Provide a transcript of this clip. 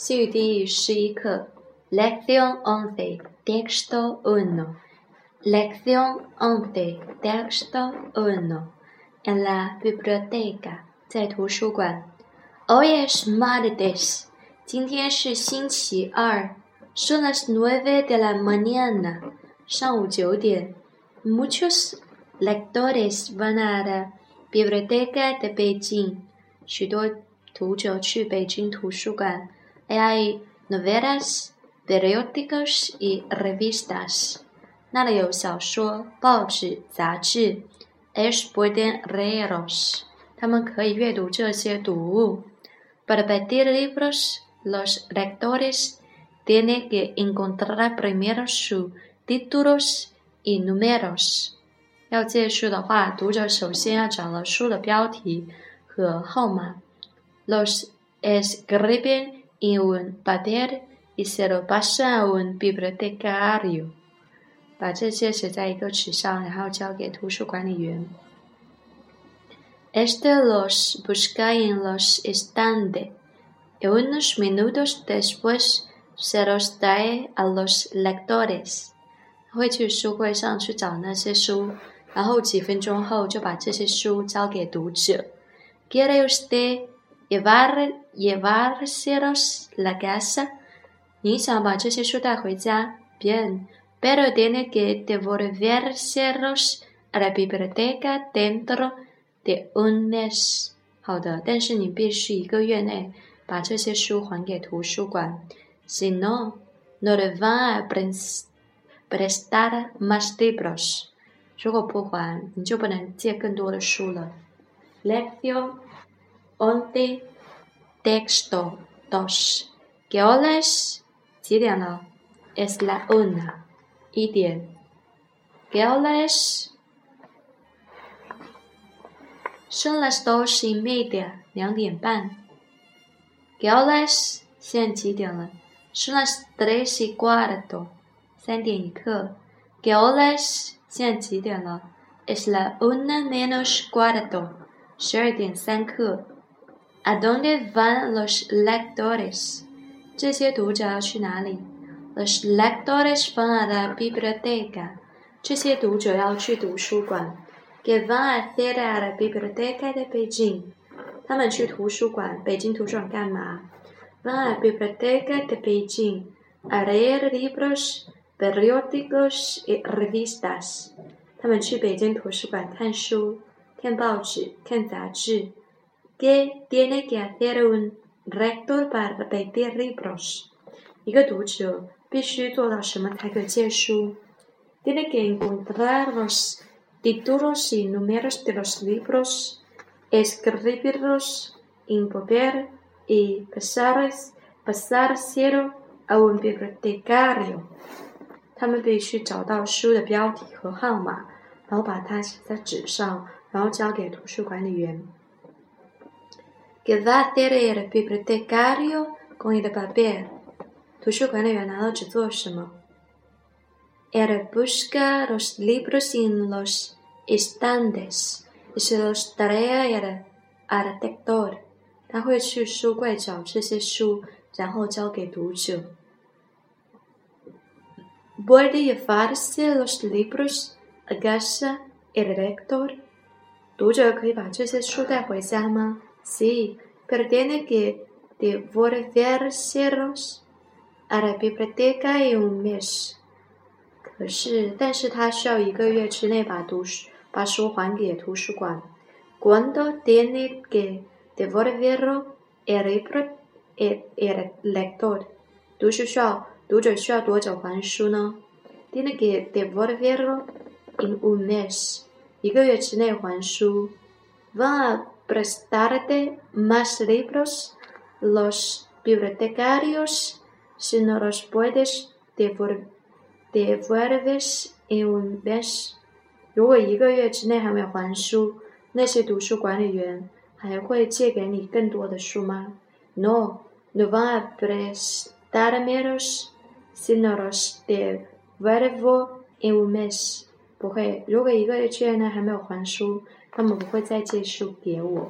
西语第十一课，Lección once, texto uno. Lección once, texto uno. En la biblioteca，在图书馆。Hoy es martes，今天是星期二。Son las nueve de la mañana，上午九点。Muchos lectores van a la biblioteca de Beijing，许多读者去北京图书馆。 hay novelas, periódicos y revistas. Ellos pueden leerlos. Para pedir libros, los lectores tienen que encontrar primero sus títulos y números. 要借书的话，读者首先要找到书的标题和号码。Los escriben en un papel y se lo pasa a un bibliotecario. Este los busca en los estantes y unos minutos después se los trae a los lectores. ¿Quiere usted llevar llevárselos la casa. Bien, pero tiene que devolvérselos a la biblioteca dentro de un mes. 好的，但是你必须一个月内把这些书还给图书馆，si no, no le van a prestar más libros。如果不还，你就不能借更多的书了。Lección once Texto dos. ¿Qué hora es? Es la una. Y ¿Qué hora es? Son las dos y media. ¿Qué hora es? Son las tres y cuarto. ¿Qué hora es? Es la una menos cuarto. 十二点三刻。 ¿A dónde van los lectores? 这些读者去哪里 Los lectores van a la biblioteca. ¿Qué van a hacer a la biblioteca de Beijing? Van a la biblioteca de Beijing a leer libros, periódicos y revistas. 他们去北京图书馆看书、看报纸、看杂志。¿Qué tiene que hacer un rector para pedir libros? Tiene que encontrar los títulos y números de los libros, escribirlos en papel y pasar, pasárselo a un bibliotecario. 他们必须找到书的标题和号码，然后把它写在纸上，然后交给图书管理员。 ¿Qué va a hacer el bibliotecario con el papel? Él busca los libros en los estantes y se los trae al, al lector. ¿Puede llevarse los libros a casa el lector? 读者可以把这些书带回家吗 ？Sí, pero tiene que devolvérselos a la biblioteca en un mes. 可是，但是他需要一个月之内把读书把书还给图书馆。¿Cuándo tiene que devolverlo el libro el, el lector？读书需要读者需要多久还书呢？Tiene que devolverlo en un mes，一个月之内还书。Van a prestarte más libros los bibliotecarios si no los puedes devuelves en un mes。如果一个月之内还没有还书，那些图书管理员还会借给你更多的书吗？No, no van a prestármelos si no los devuelvo en un mes。 不会，如果一个月之内还没有还书。他们不会再借书给我。